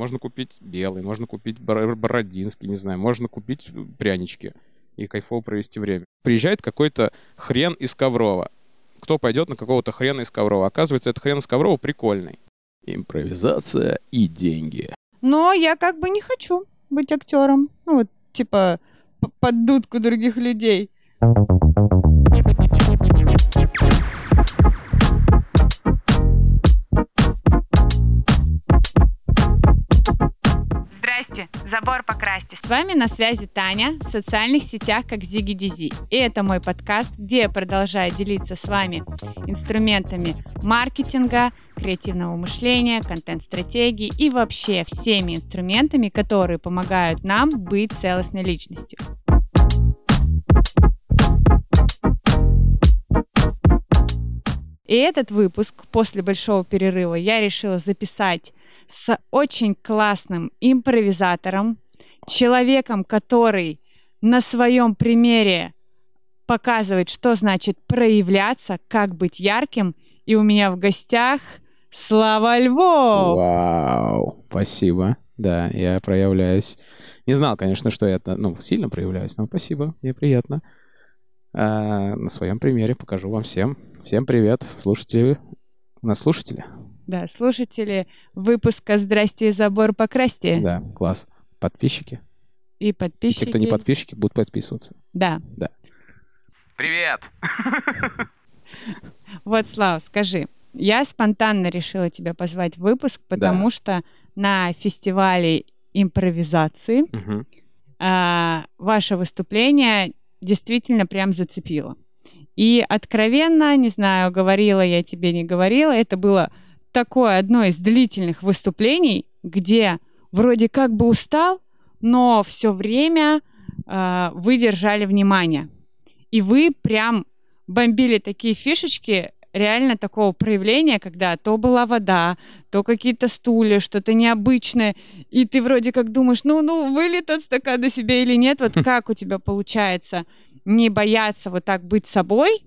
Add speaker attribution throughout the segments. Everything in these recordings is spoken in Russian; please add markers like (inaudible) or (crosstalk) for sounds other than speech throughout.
Speaker 1: можно купить белый, можно купить бор- бородинский, не знаю, можно купить прянички и кайфово провести время. Приезжает какой-то хрен из Коврова. Кто пойдет на какого-то хрена из Коврова? Оказывается, этот хрен из Коврова прикольный. Импровизация и деньги.
Speaker 2: Но я как бы не хочу быть актером. Ну вот, типа, под дудку других людей.
Speaker 3: Забор покрасьте.
Speaker 2: С вами на связи Таня в социальных сетях как Зиги Дизи. И это мой подкаст, где я продолжаю делиться с вами инструментами маркетинга, креативного мышления, контент-стратегии и вообще всеми инструментами, которые помогают нам быть целостной личностью. И этот выпуск после большого перерыва я решила записать с очень классным импровизатором, человеком, который на своем примере показывает, что значит проявляться, как быть ярким. И у меня в гостях Слава Львов.
Speaker 1: Вау, спасибо. Да, я проявляюсь. Не знал, конечно, что это, ну, сильно проявляюсь, но спасибо, мне приятно. А, на своем примере покажу вам всем. Всем привет, слушатели. У нас слушатели?
Speaker 2: Да, слушатели выпуска «Здрасте, забор покрасьте»
Speaker 1: Да, класс. Подписчики.
Speaker 2: и
Speaker 1: И
Speaker 2: подписчики.
Speaker 1: те, кто не подписчики, будут подписываться.
Speaker 2: Да.
Speaker 1: Привет! (laughs)
Speaker 2: Вот, Слава, скажи, я спонтанно решила тебя позвать в выпуск, потому что на фестивале импровизации
Speaker 1: Мгм.
Speaker 2: а, ваше выступление действительно прям зацепило. И откровенно, не знаю, говорила я тебе, не говорила, это было такое одно из длительных выступлений, где вроде как бы устал, но все время а, вы держали внимание. И вы прям бомбили такие фишечки реально такого проявления, когда то была вода, то какие-то стулья, что-то необычное, и ты вроде как думаешь, ну, ну, вылет от стакана себе или нет, вот (laughs) как у тебя получается не бояться вот так быть собой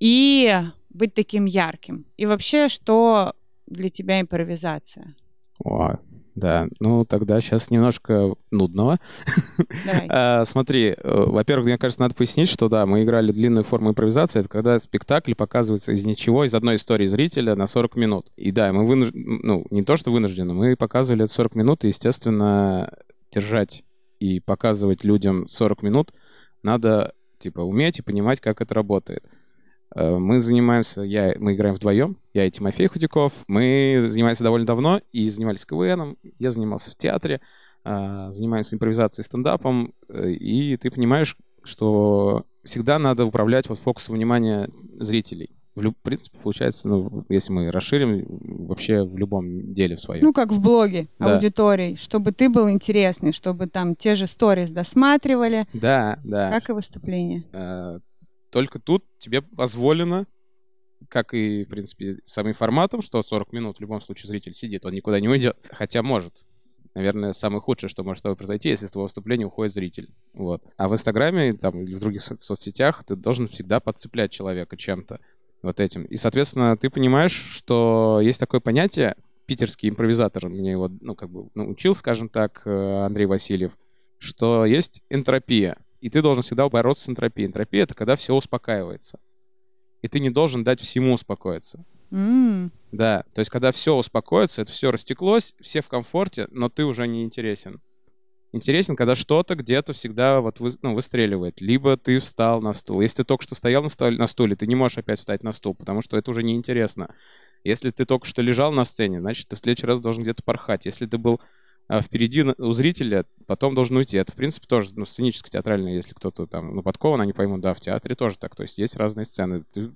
Speaker 2: и быть таким ярким? И вообще, что для тебя импровизация?
Speaker 1: О, да, ну тогда сейчас немножко нудного. (laughs) А, Смотри, э, во-первых, мне кажется, надо пояснить, что да, мы играли длинную форму импровизации. Это когда спектакль показывается из ничего, из одной истории зрителя на 40 минут. И да, мы вынуждены, ну, не то что вынуждены, мы показывали это 40 минут, и, естественно, держать и показывать людям 40 минут надо, типа, уметь и понимать, как это работает. Э, Мы занимаемся, я, мы играем вдвоем, я и Тимофей Худяков. Мы занимаемся довольно давно и занимались КВНом. Я занимался в театре, а, занимаемся импровизацией, стендапом. э, И ты понимаешь, что всегда надо управлять вот фокусом внимания зрителей. В, люб- в принципе, получается, ну, если мы расширим, вообще в любом деле в своем.
Speaker 2: Ну, как в блоге
Speaker 1: Да.
Speaker 2: аудитории, чтобы ты был интересный, чтобы там те же сторис досматривали,
Speaker 1: да, да.
Speaker 2: как и выступление.
Speaker 1: Э, Только тут тебе позволено, как и, в принципе, самим форматом, что 40 минут в любом случае зритель сидит, он никуда не уйдет. Хотя может. Наверное, самое худшее, что может с тобой произойти, если с твоего выступления уходит зритель. Вот. А в Инстаграме там, или в других со- соцсетях ты должен всегда подцеплять человека чем-то вот этим. И, соответственно, ты понимаешь, что есть такое понятие, питерский импровизатор мне его, ну, как бы научил, скажем так, э, Андрей Васильев, что есть энтропия. И ты должен всегда бороться с энтропией. Энтропия — это когда все успокаивается. И ты не должен дать всему успокоиться.
Speaker 2: М,
Speaker 1: Да, то есть когда все успокоится, это все растеклось, все в комфорте, но ты уже не интересен. Интересен, когда что-то где-то всегда вот вы- ну, выстреливает. Либо ты встал на стул. Если ты только что стоял на, столе, на стуле, ты не можешь опять встать на стул, потому что это уже неинтересно. Если ты только что лежал на сцене, значит, ты в следующий раз должен где-то порхать. Если ты был впереди на- у зрителя, потом должен уйти. Это, в принципе, тоже ну, сценическо-театрально, если кто-то там ну, подкован, они поймут, да, в театре тоже так. То есть есть разные сцены. Ты-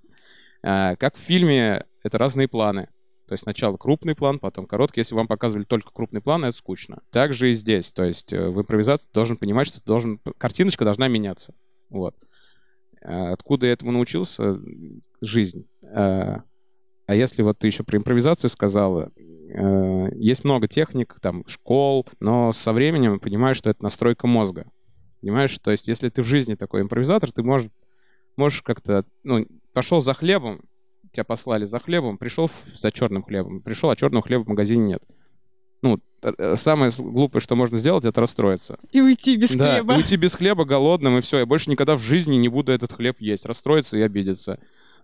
Speaker 1: а, как в фильме, это разные планы. То есть сначала крупный план, потом короткий. Если вам показывали только крупный план, это скучно. Также и здесь. То есть э, в импровизации должен понимать, что ты должен... Картиночка должна меняться. Вот. А Откуда я этому научился? Жизнь. А а если вот ты еще про импровизацию сказала, э, есть много техник, там, школ, но со временем понимаешь, что это настройка мозга. Понимаешь? То есть если ты в жизни такой импровизатор, ты можешь, можешь как-то, ну, пошел за хлебом, тебя послали за хлебом, пришел за черным хлебом, пришел, а черного хлеба в магазине нет. Ну, э, самое глупое, что можно сделать, это расстроиться.
Speaker 2: И уйти без
Speaker 1: да,
Speaker 2: хлеба.
Speaker 1: и уйти без хлеба голодным, и все. Я больше никогда в жизни не буду этот хлеб есть. Расстроиться и обидеться.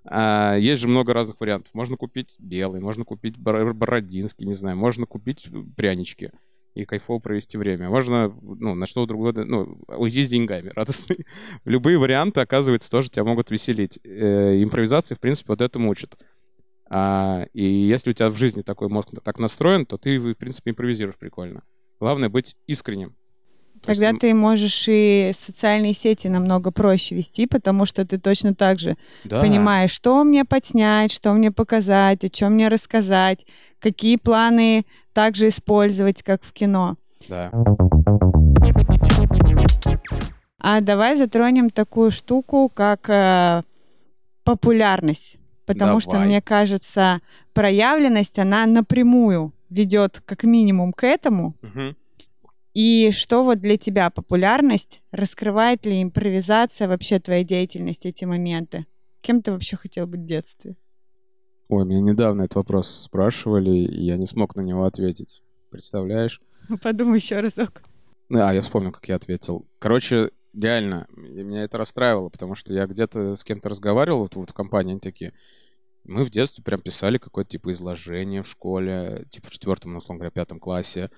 Speaker 1: А, есть же много разных вариантов. Можно купить белый, можно купить бор- бородинский, не знаю. Можно купить прянички и кайфово провести время. Можно, ну, на что другое, ну, уйти с деньгами (laughs) радостный. Любые варианты, оказывается, тоже тебя могут веселить. Э, импровизация, в принципе, вот этому учат. А, и если у тебя в жизни такой мозг так настроен, то ты, в принципе, импровизируешь прикольно. Главное быть искренним. То есть,
Speaker 2: Тогда
Speaker 1: м,
Speaker 2: ты можешь и социальные сети намного проще вести, потому что ты точно так же
Speaker 1: да.
Speaker 2: понимаешь, что мне подснять, что мне показать, о чем мне рассказать, какие планы также использовать, как в кино.
Speaker 1: Да.
Speaker 2: А давай затронем такую штуку, как э, популярность. Потому что,
Speaker 1: Давай.
Speaker 2: мне кажется, проявленность, она напрямую ведет как минимум к этому.
Speaker 1: Мгм.
Speaker 2: И что вот для тебя популярность? Раскрывает ли импровизация вообще твоей деятельности эти моменты? Кем ты вообще хотел быть в детстве?
Speaker 1: Ой, меня недавно этот вопрос спрашивали, и я не смог на него ответить. Представляешь?
Speaker 2: Подумай еще разок.
Speaker 1: А, я вспомнил, как я ответил. Короче, реально, меня это расстраивало, потому что я где-то с кем-то разговаривал, вот, вот в компании они такие, мы в детстве прям писали какое-то типа изложение в школе, типа в четвертом, ну, условно говоря, пятом классе.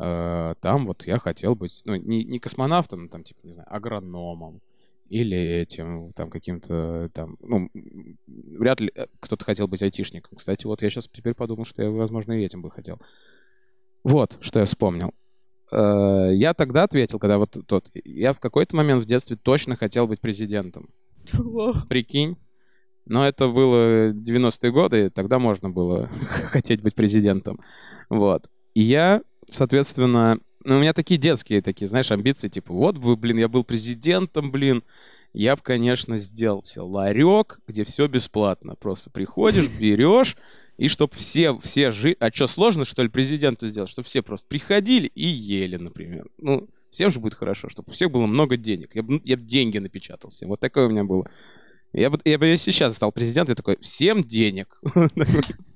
Speaker 1: Э, Там вот я хотел быть, ну, не, не космонавтом, там, типа, не знаю, агрономом или этим, там, каким-то, там, ну, вряд ли э, кто-то хотел быть айтишником. Кстати, вот я сейчас теперь подумал, что я, возможно, и этим бы хотел. Вот, что я вспомнил. Э, Я тогда ответил, когда вот тот... Я в какой-то момент в детстве точно хотел быть президентом. Прикинь. Но это было 90-е годы, и тогда можно было (laughs) хотеть быть президентом. Вот. И я, соответственно... Ну, у меня такие детские такие, знаешь, амбиции, типа, вот бы, блин, я был президентом, блин, я бы, конечно, сделал себе ларек, где все бесплатно. Просто приходишь, (laughs) берешь, и чтоб все, все жили... А что, сложно, что ли, президенту сделать? Чтобы все просто приходили и ели, например. Ну, всем же будет хорошо, чтобы у всех было много денег. Я бы я б деньги напечатал всем. Вот такое у меня было. Я бы, я бы если сейчас стал президентом, я такой, всем денег. (laughs) (laughs)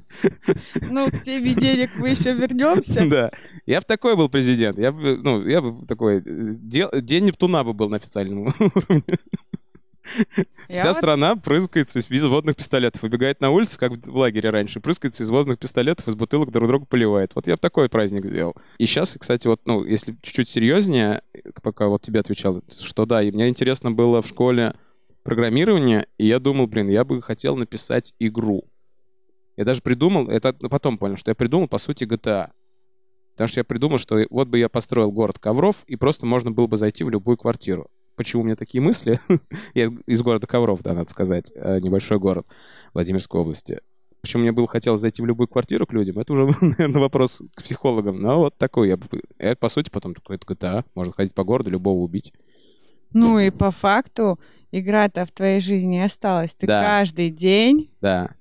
Speaker 2: Ну, к теме денег мы еще вернемся.
Speaker 1: Да. Я бы такой был президент. Я бы, ну, я бы такой... э, День Нептуна бы был на официальном уровне.
Speaker 2: Я
Speaker 1: Вся
Speaker 2: вот
Speaker 1: страна прыскается из водных пистолетов. Выбегает на улицу, как в лагере раньше, прыскается из водных пистолетов, из бутылок друг друга поливает. Вот я бы такой праздник сделал. И сейчас, кстати, вот, ну, если чуть-чуть серьезнее, пока вот тебе отвечал, что да, и мне интересно было в школе программирование, и я думал, блин, я бы хотел написать игру. Я даже придумал, это потом понял, что я придумал, по сути, GTA. Потому что я придумал, что вот бы я построил город ковров, и просто можно было бы зайти в любую квартиру. Почему у меня такие мысли? (laughs) я из города Ковров, да, надо сказать, э, небольшой город Владимирской области. Почему мне было хотелось зайти в любую квартиру к людям, это уже, (laughs) наверное, вопрос к психологам. Но вот такой я бы... Это, по сути, потом какой-то GTA. Можно ходить по городу, любого убить.
Speaker 2: Ну и по факту игра-то в твоей жизни осталась. Ты
Speaker 1: Да.
Speaker 2: каждый день,
Speaker 1: Да.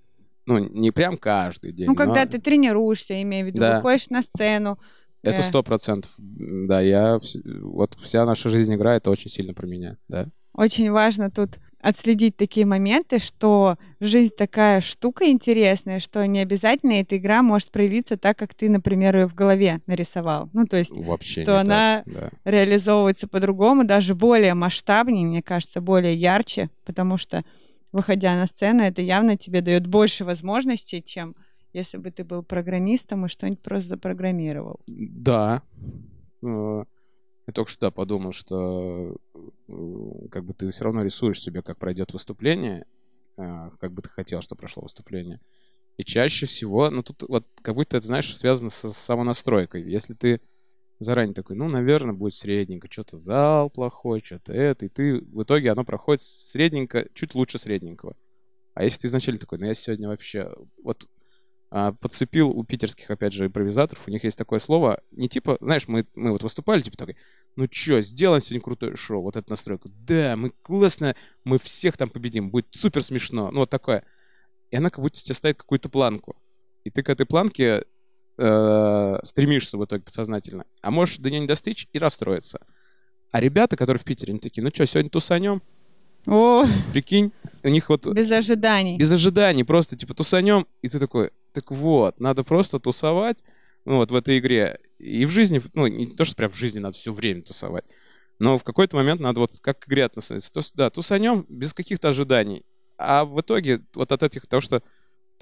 Speaker 1: Ну, не прям каждый день.
Speaker 2: ну когда
Speaker 1: но
Speaker 2: ты тренируешься, имею в виду,
Speaker 1: Да.
Speaker 2: выходишь на сцену.
Speaker 1: Это
Speaker 2: э,
Speaker 1: сто процентов. Да, я... Вот вся наша жизнь игра, это очень сильно про меня, да.
Speaker 2: Очень важно тут отследить такие моменты, что жизнь такая штука интересная, что не обязательно эта игра может проявиться так, как ты, например, ее в голове нарисовал. Ну, то есть
Speaker 1: Вообще
Speaker 2: Что она-
Speaker 1: так, да.
Speaker 2: реализовывается по-другому, даже более масштабнее, мне кажется, более ярче, потому что, выходя на сцену, это явно тебе дает больше возможностей, чем если бы ты был программистом и что-нибудь просто запрограммировал.
Speaker 1: Да. Э, Я только что да, подумал, что э, как бы ты все равно рисуешь себе, как пройдет выступление, э, как бы ты хотел, чтобы прошло выступление. И чаще всего, ну тут вот как будто это, знаешь, связано со самонастройкой. Если ты заранее такой, ну, наверное, будет средненько, что-то зал плохой, что-то это, и ты в итоге оно проходит средненько, чуть лучше средненького. А если ты изначально такой, ну, я сегодня вообще... Вот а, подцепил у питерских, опять же, импровизаторов, у них есть такое слово, не типа, знаешь, мы, мы вот выступали, типа такой, ну чё, сделаем сегодня крутое шоу, вот эта настройка, да, мы классно, мы всех там победим, будет супер смешно, ну вот такое. И она как будто тебе ставит какую-то планку. И ты к этой планке э, стремишься в итоге подсознательно. А можешь до нее не достичь и расстроиться. А ребята, которые в Питере, они такие, ну что, сегодня тусанем?
Speaker 2: О,
Speaker 1: Прикинь, у них вот
Speaker 2: без ожиданий.
Speaker 1: без ожиданий, просто типа тусанем, и ты такой, так вот, надо просто тусовать, ну, вот в этой игре. И в жизни, ну, не то, что прям в жизни надо все время тусовать, но в какой-то момент надо вот как к игре относиться. То да, тусанем без каких-то ожиданий. А в итоге вот от этих, того, что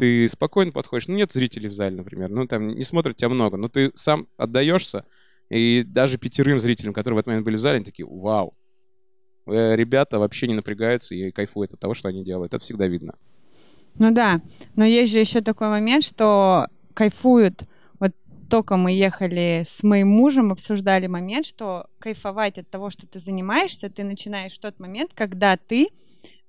Speaker 1: ты спокойно подходишь, ну, нет зрителей в зале, например, ну, там не смотрят тебя много, но ты сам отдаешься, и даже пятерым зрителям, которые в этот момент были в зале, они такие, вау, э, ребята вообще не напрягаются и кайфуют от того, что они делают. Это всегда видно.
Speaker 2: Ну да, но есть же еще такой момент, что кайфуют. Вот только мы ехали с моим мужем, обсуждали момент, что кайфовать от того, что ты занимаешься, ты начинаешь в тот момент, когда ты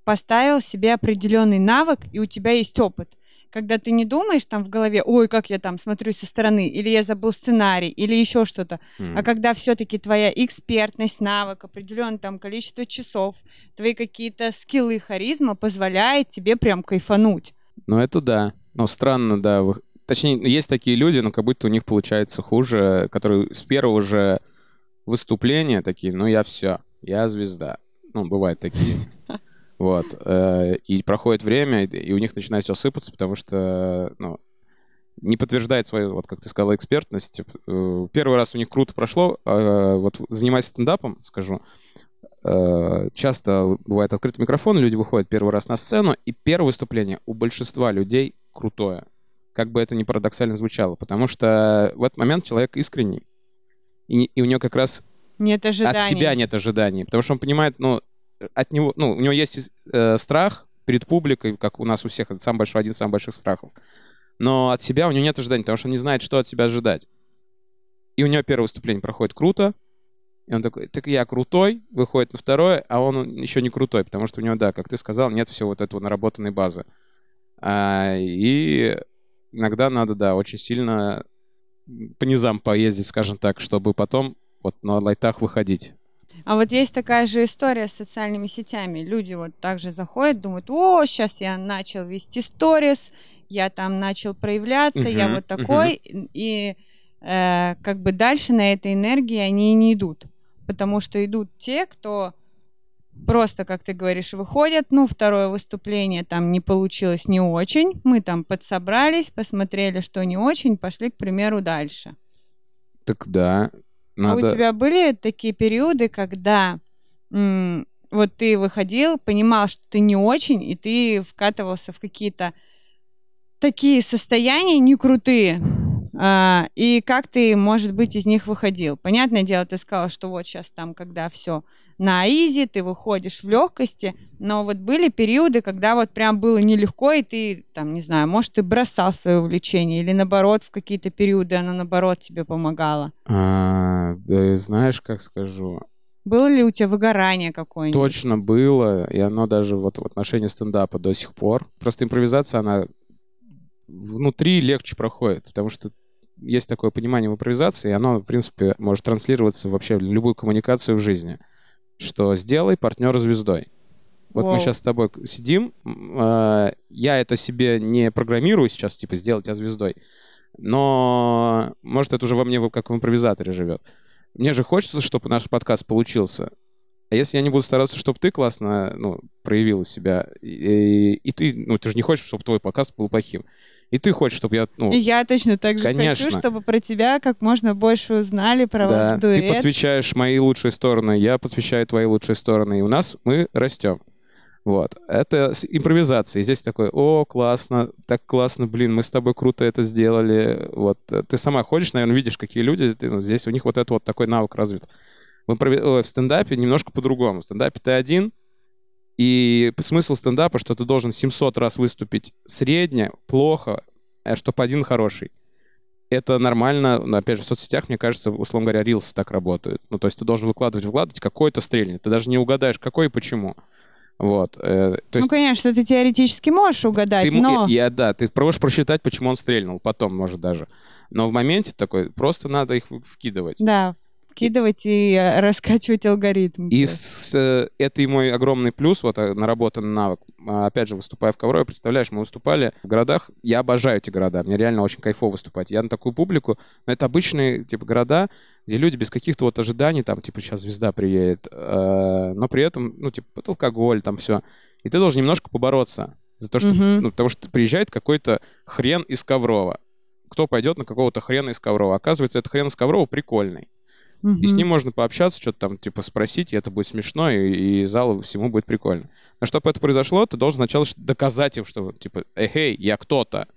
Speaker 2: поставил себе определенный навык, и у тебя есть опыт когда ты не думаешь там в голове, ой, как я там смотрю со стороны, или я забыл сценарий, или еще что-то, mm. а когда все-таки твоя экспертность, навык, определенное там количество часов, твои какие-то скиллы, харизма позволяет тебе прям кайфануть.
Speaker 1: Ну это да, но странно, да. Точнее, есть такие люди, но как будто у них получается хуже, которые с первого же выступления такие, ну я все, я звезда. Ну, бывают такие. Вот. Э, и проходит время, и у них начинает все сыпаться, потому что, ну, не подтверждает свою, вот как ты сказала, экспертность. Э, первый раз у них круто прошло. А, вот занимаясь стендапом, скажу, э, часто бывает открытый микрофон, люди выходят первый раз на сцену, и первое выступление у большинства людей крутое. Как бы это ни парадоксально звучало. Потому что в этот момент человек искренний. И, и у него как раз
Speaker 2: нет ожиданий.
Speaker 1: от себя нет ожиданий. Потому что он понимает, ну, от него, ну, у него есть э, страх перед публикой, как у нас у всех, это самый большой, один из самых больших страхов. Но от себя у него нет ожиданий, потому что он не знает, что от себя ожидать. И у него первое выступление проходит круто, и он такой, так я крутой, выходит на второе, а он еще не крутой, потому что у него, да, как ты сказал, нет всего вот этого наработанной базы. А, и иногда надо, да, очень сильно по низам поездить, скажем так, чтобы потом вот на лайтах выходить.
Speaker 2: А вот есть такая же история с социальными сетями. Люди вот также заходят, думают, о, сейчас я начал вести сторис, я там начал проявляться, uh-huh, я вот такой, uh-huh. и э, как бы дальше на этой энергии они не идут, потому что идут те, кто просто, как ты говоришь, выходят, ну, второе выступление там не получилось не очень, мы там подсобрались, посмотрели, что не очень, пошли, к примеру, дальше.
Speaker 1: Так да, надо...
Speaker 2: А у тебя были такие периоды, когда вот ты выходил, понимал, что ты не очень, и ты вкатывался в какие-то такие состояния не крутые. А, и как ты, может быть, из них выходил? Понятное дело, ты сказал, что вот сейчас там, когда все на изи, ты выходишь в легкости, но вот были периоды, когда вот прям было нелегко, и ты, там, не знаю, может, ты бросал свое увлечение, или наоборот, в какие-то периоды оно, наоборот, тебе помогало?
Speaker 1: А, да, знаешь, как скажу,
Speaker 2: было ли у тебя выгорание какое-нибудь?
Speaker 1: Точно было, и оно даже вот в отношении стендапа до сих пор. Просто импровизация, она внутри легче проходит, потому что есть такое понимание в импровизации, и оно, в принципе, может транслироваться вообще в любую коммуникацию в жизни что сделай партнера звездой. Вот Воу. мы сейчас с тобой сидим, э, я это себе не программирую сейчас, типа, сделать тебя звездой, но, может, это уже во мне как в импровизаторе живет. Мне же хочется, чтобы наш подкаст получился. А если я не буду стараться, чтобы ты классно ну, проявила себя, и, и ты, ну, ты же не хочешь, чтобы твой подкаст был плохим. И ты хочешь, чтобы я... Ну,
Speaker 2: и я точно так же конечно. хочу, чтобы про тебя как можно больше узнали, про да. ваш дуэт.
Speaker 1: Ты подсвечаешь мои лучшие стороны, я подсвечаю твои лучшие стороны, и у нас мы растем. Вот. Это импровизация. И здесь такой, о, классно, так классно, блин, мы с тобой круто это сделали. Вот. Ты сама ходишь, наверное, видишь, какие люди, ты, ну, здесь у них вот это вот такой навык развит. В, импрови... в стендапе немножко по-другому. В стендапе ты один, и смысл стендапа, что ты должен 700 раз выступить средне, плохо, а чтобы один хороший. Это нормально, но опять же в соцсетях, мне кажется, условно говоря, рилсы так работают. Ну, то есть ты должен выкладывать, выкладывать, какой-то стрельнет. Ты даже не угадаешь, какой и почему. Вот. Э,
Speaker 2: то есть, ну, конечно, ты теоретически можешь угадать,
Speaker 1: ты,
Speaker 2: но...
Speaker 1: Я, я, да, ты можешь просчитать, почему он стрельнул, потом, может, даже. Но в моменте такой, просто надо их вкидывать.
Speaker 2: Да, вкидывать и э, раскачивать алгоритм.
Speaker 1: И с, э, это и мой огромный плюс, вот э, наработанный навык. А, опять же, выступая в Коврове, представляешь, мы выступали в городах, я обожаю эти города, мне реально очень кайфово выступать. Я на такую публику, но это обычные, типа, города, где люди без каких-то вот ожиданий, там, типа, сейчас звезда приедет, но при этом, ну, типа, вот алкоголь, там все. И ты должен немножко побороться за то, что, uh-huh. ну, потому что приезжает какой-то хрен из Коврова кто пойдет на какого-то хрена из Коврова. Оказывается, этот хрен из Коврова прикольный. И с ним можно пообщаться, что-то там, типа, спросить, и это будет смешно, и, и залу всему будет прикольно. Но чтобы это произошло, ты должен сначала доказать им, что, типа, эй, я кто-то.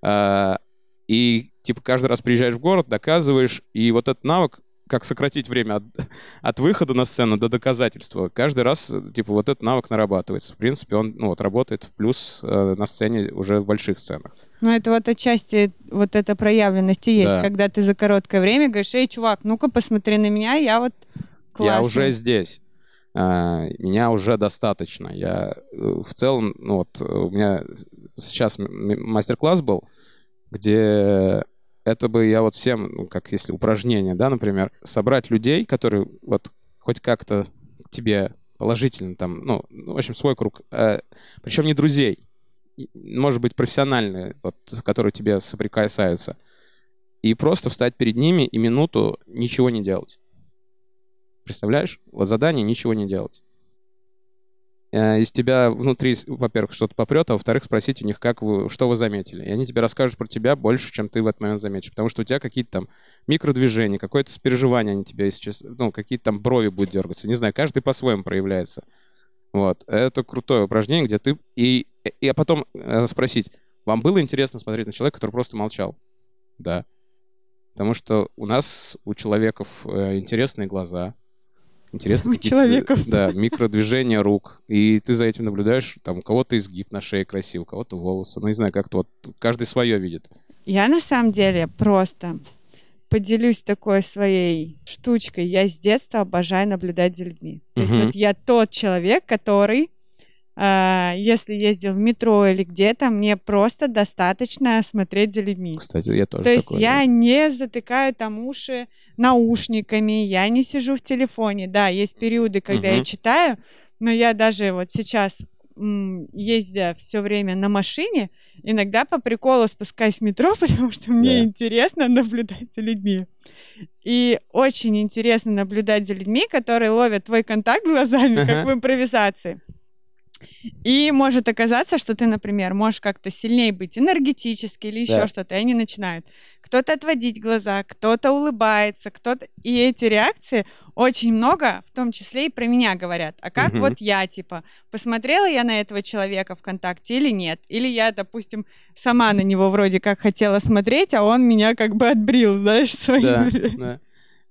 Speaker 1: А, и, типа, каждый раз приезжаешь в город, доказываешь, и вот этот навык, как сократить время от, (laughs) от выхода на сцену до доказательства. Каждый раз, типа, вот этот навык нарабатывается. В принципе, он, ну, вот, работает в плюс э, на сцене уже в больших сценах.
Speaker 2: Ну, это вот отчасти вот эта проявленность и есть,
Speaker 1: Да.
Speaker 2: когда ты за короткое время говоришь, эй, чувак, ну-ка посмотри на меня, я вот классный.
Speaker 1: Я уже здесь. А, меня уже достаточно. Я э, в целом, ну вот, э, у меня сейчас мастер-класс был, где это бы я вот всем, ну, как если упражнение, да, например, собрать людей, которые вот хоть как-то к тебе положительно там, ну, в общем, свой круг, причем не друзей, может быть, профессиональные, вот, которые тебе соприкасаются, и просто встать перед ними и минуту ничего не делать. Представляешь? Вот задание ничего не делать. Э, Из тебя внутри, во-первых, что-то попрет, а во-вторых, спросить у них, как вы, что вы заметили. И они тебе расскажут про тебя больше, чем ты в этот момент заметишь. Потому что у тебя какие-то там микродвижения, какое-то сопереживание они тебе сейчас, ну, какие-то там брови будут дергаться. Не знаю, каждый по-своему проявляется. Вот. Это крутое упражнение, где ты... И, и а потом э, спросить, вам было интересно смотреть на человека, который просто молчал? Да. Потому что у нас, у человеков, э, интересные глаза, интересные
Speaker 2: У человеков.
Speaker 1: Да, микродвижения рук. И ты за этим наблюдаешь, там, у кого-то изгиб на шее красивый, у кого-то волосы. Ну, не знаю, как-то вот каждый свое видит.
Speaker 2: Я на самом деле просто поделюсь такой своей штучкой. Я с детства обожаю наблюдать за людьми. То есть
Speaker 1: Мгм.
Speaker 2: вот я тот человек, который, если ездил в метро или где-то, мне просто достаточно смотреть за людьми.
Speaker 1: Кстати, я тоже
Speaker 2: То есть
Speaker 1: такой,
Speaker 2: я
Speaker 1: да.
Speaker 2: не затыкаю там уши наушниками, я не сижу в телефоне. Да, есть периоды, когда я
Speaker 1: Мгм.
Speaker 2: читаю, но я даже вот сейчас, ездя все время на машине, иногда по приколу спускаюсь в метро, (laughs) потому что мне
Speaker 1: Да.
Speaker 2: интересно наблюдать за людьми. И очень интересно наблюдать за людьми, которые ловят твой контакт глазами, как
Speaker 1: Ага.
Speaker 2: в импровизации. И может оказаться, что ты, например, можешь как-то сильнее быть энергетически или еще
Speaker 1: Да.
Speaker 2: что-то, и они начинают кто-то отводить глаза, кто-то улыбается, кто-то... И эти реакции очень много, в том числе и про меня говорят. А как
Speaker 1: Мгм.
Speaker 2: вот я, типа, посмотрела я на этого человека ВКонтакте или нет? Или я, допустим, сама на него вроде как хотела смотреть, а он меня как бы отбрил, знаешь, своим...
Speaker 1: Да, (laughs) да.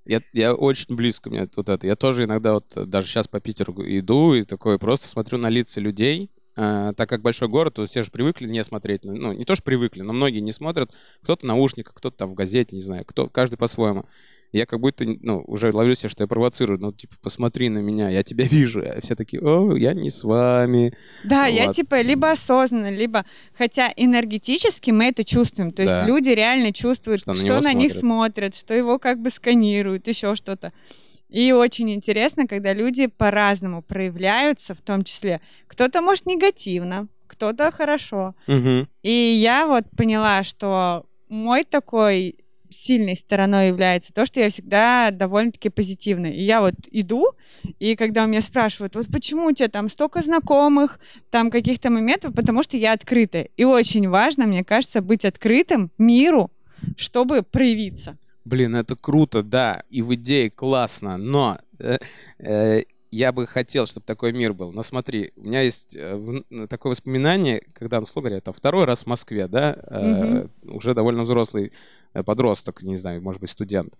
Speaker 1: Я, я очень близко мне вот это. Я тоже иногда вот э, даже сейчас по Питеру иду и такой просто смотрю на лица людей. А, так как большой город, то все же привыкли не смотреть. Ну, не то, что привыкли, но многие не смотрят. Кто-то в наушниках, кто-то там в газете, не знаю. Кто, каждый по-своему. Я как будто, ну, уже ловлю себя, что я провоцирую. Ну, типа, посмотри на меня, я тебя вижу. А все такие, о, я не с вами.
Speaker 2: Да, я
Speaker 1: Вот.
Speaker 2: типа либо осознанно, либо... Хотя энергетически мы это чувствуем. То есть
Speaker 1: Да.
Speaker 2: люди реально чувствуют,
Speaker 1: Что
Speaker 2: что,
Speaker 1: на
Speaker 2: на них
Speaker 1: смотрят.
Speaker 2: что его как бы сканируют, еще что-то. И очень интересно, когда люди по-разному проявляются, в том числе. Кто-то может негативно, кто-то хорошо.
Speaker 1: Мгм.
Speaker 2: И я вот поняла, что мой такой сильной стороной является то, что я всегда довольно-таки позитивная. И я вот иду, и когда у меня спрашивают, вот почему у тебя там столько знакомых, там каких-то моментов, потому что я открытая. И очень важно, мне кажется, быть открытым миру, чтобы проявиться.
Speaker 1: Блин, это круто, да, и в идее классно, но э, э, я бы хотел, чтобы такой мир был. Но смотри, у меня есть э, такое воспоминание, когда, ну, условно говоря, это второй раз в Москве, да, э, уже довольно взрослый э, подросток, не знаю, может быть, студент.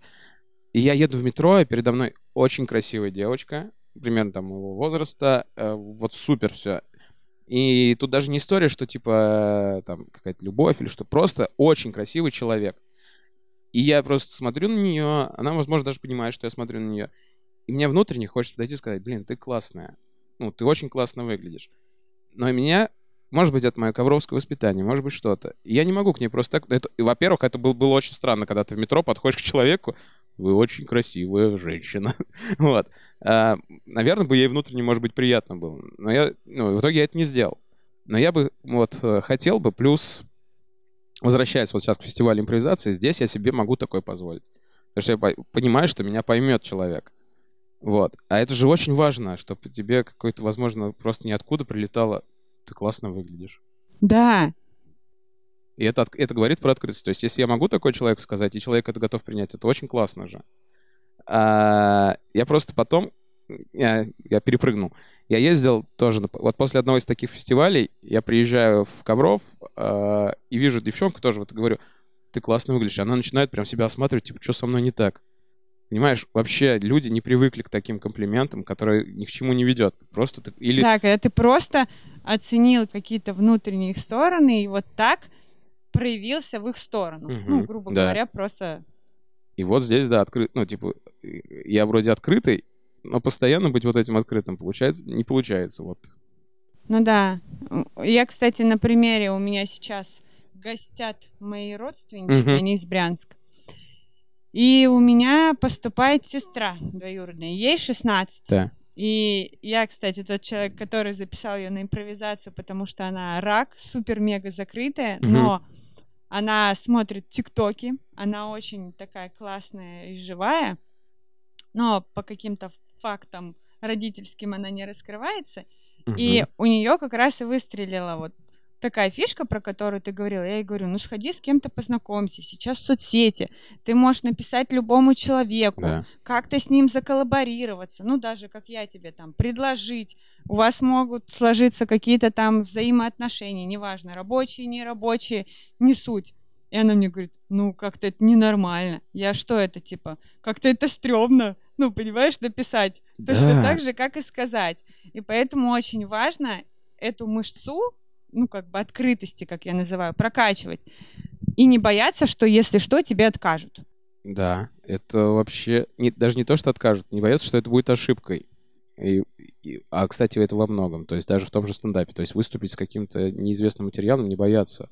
Speaker 1: И я еду в метро, и передо мной очень красивая девочка, примерно там моего возраста, э, вот супер все. И тут даже не история, что типа там какая-то любовь или что, просто очень красивый человек. И я просто смотрю на нее, она, возможно, даже понимает, что я смотрю на нее. И мне внутренне хочется подойти и сказать, блин, ты классная. Ну, ты очень классно выглядишь. Но меня, может быть, это мое ковровское воспитание, может быть, что-то. И я не могу к ней просто так... Это, и, во-первых, это был, было очень странно, когда ты в метро подходишь к человеку, вы очень красивая женщина. (laughs) вот. А, наверное, бы ей внутренне, может быть, приятно было. Но я, ну, в итоге я это не сделал. Но я бы вот э, хотел бы, плюс возвращаясь вот сейчас к фестивалю импровизации, здесь я себе могу такое позволить. Потому что я по- понимаю, что меня поймет человек. Вот. А это же очень важно, чтобы тебе какой-то, возможно, просто ниоткуда прилетало. Ты классно выглядишь.
Speaker 2: Да.
Speaker 1: И это, это говорит про открытость. То есть, если я могу такой человеку сказать, и человек это готов принять, это очень классно же. А, я просто потом, я, я перепрыгнул. Я ездил тоже, вот после одного из таких фестивалей, я приезжаю в Ковров а, и вижу девчонку тоже, вот говорю, ты классно выглядишь. Она начинает прям себя осматривать, типа, что со мной не так? Понимаешь, вообще люди не привыкли к таким комплиментам, которые ни к чему не ведет. Просто ты... Или
Speaker 2: Да, когда ты просто оценил какие-то внутренние их стороны и вот так проявился в их сторону.
Speaker 1: Мгм,
Speaker 2: Ну, грубо
Speaker 1: да.
Speaker 2: говоря, просто...
Speaker 1: И вот здесь, да, открыт, ну, типа, я вроде открытый, но постоянно быть вот этим открытым получается, не получается, вот.
Speaker 2: Ну да. Я, кстати, на примере у меня сейчас гостят мои родственнички,
Speaker 1: Мгм.
Speaker 2: они из Брянска. И у меня поступает сестра двоюродная, ей 16.
Speaker 1: Да.
Speaker 2: И я, кстати, тот человек, который записал ее на импровизацию, потому что она рак, супер-мега закрытая,
Speaker 1: Мгм.
Speaker 2: но она смотрит тиктоки, она очень такая классная и живая, но по каким-то фактам родительским она не раскрывается. И
Speaker 1: Мгм.
Speaker 2: у нее как раз и выстрелила вот такая фишка, про которую ты говорил. Я ей говорю, ну сходи с кем-то познакомься. Сейчас соцсети. Ты можешь написать любому человеку,
Speaker 1: Да.
Speaker 2: как-то с ним заколлаборироваться. Ну, даже как я тебе там предложить. У вас могут сложиться какие-то там взаимоотношения, неважно, рабочие, нерабочие, не суть. И она мне говорит, ну, как-то это ненормально. Я что это, типа, как-то это стрёмно, ну, понимаешь, написать. Точно
Speaker 1: Да.
Speaker 2: так же, как и сказать. И поэтому очень важно эту мышцу, ну, как бы открытости, как я называю, прокачивать. И не бояться, что если что, тебе откажут.
Speaker 1: Да, это вообще не, даже не то, что откажут, не боятся, что это будет ошибкой. И- и- а, кстати, это во многом, то есть даже в том же стендапе, то есть выступить с каким-то неизвестным материалом не бояться.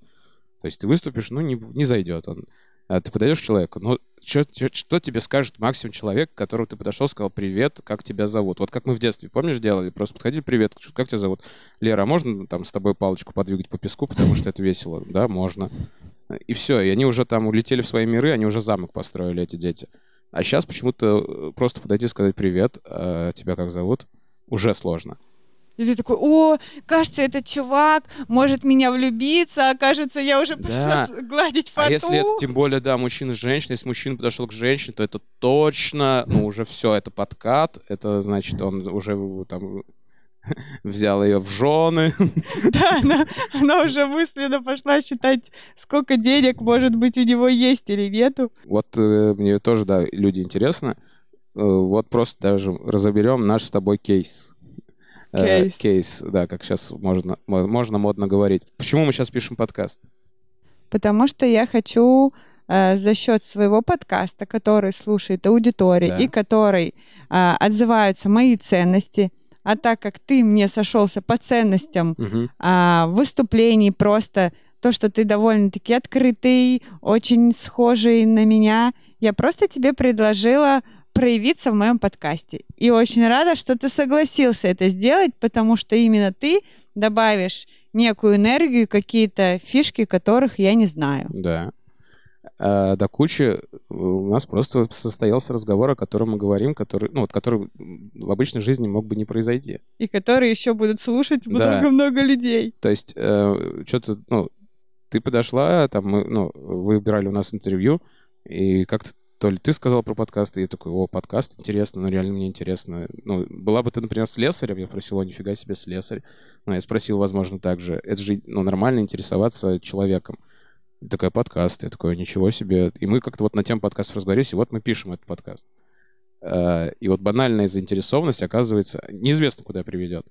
Speaker 1: То есть ты выступишь, ну, не, не зайдет он. А ты подойдешь к человеку, ну, чё- что тебе скажет максимум человек, которому ты подошел, сказал привет, как тебя зовут? Вот как мы в детстве, помнишь, делали? Просто подходили, привет, как тебя зовут? Лера, а можно там с тобой палочку подвигать по песку, потому что это весело? Да, можно. И все, и они уже там улетели в свои миры, они уже замок построили, эти дети. А сейчас почему-то э, просто подойти и сказать привет, а тебя как зовут, уже сложно.
Speaker 2: И ты такой, о, кажется, этот чувак может меня влюбиться, а кажется, я уже
Speaker 1: Да.
Speaker 2: пошла с- гладить фату.
Speaker 1: А если это тем более, да, мужчина с женщиной, если мужчина подошел к женщине, то это точно, ну, уже все, это подкат, это значит, он уже там (laughs) взял ее в жены. (laughs)
Speaker 2: Да, она, она уже мысленно пошла считать, сколько денег, может быть, у него есть или нету.
Speaker 1: Вот э, мне тоже, да, люди интересно. Э, вот просто даже разоберем наш с тобой кейс. Э,
Speaker 2: Кейс.
Speaker 1: кейс, да, как сейчас можно, мо- можно модно говорить. Почему мы сейчас пишем подкаст?
Speaker 2: Потому что я хочу э, за счет своего подкаста, который слушает аудитория
Speaker 1: Да.
Speaker 2: и который э, отзываются мои ценности, а так как ты мне сошелся по ценностям
Speaker 1: Мгм.
Speaker 2: а, выступлений, просто то, что ты довольно-таки открытый, очень схожий на меня, я просто тебе предложила проявиться в моем подкасте. И очень рада, что ты согласился это сделать, потому что именно ты добавишь некую энергию, какие-то фишки, которых я не знаю.
Speaker 1: Да. А, до кучи у нас просто состоялся разговор, о котором мы говорим, который, ну, вот, который в обычной жизни мог бы не произойти.
Speaker 2: И которые еще будут слушать
Speaker 1: Да.
Speaker 2: много-много людей.
Speaker 1: То есть, что-то, ну, ты подошла, там, мы, ну, вы выбирали у нас интервью, и как-то то ли ты сказал про подкаст, и я такой, о, подкаст, интересно, ну, реально мне интересно. Ну, была бы ты, например, слесарем, я спросил, о, нифига себе, слесарь. Ну, я спросил, возможно, так же. Это же, ну, нормально интересоваться человеком. И такая, подкаст. Я такой, ничего себе. И мы как-то вот на тему подкастов разговорились, и вот мы пишем этот подкаст. Э, И вот банальная заинтересованность, оказывается, неизвестно, куда приведет.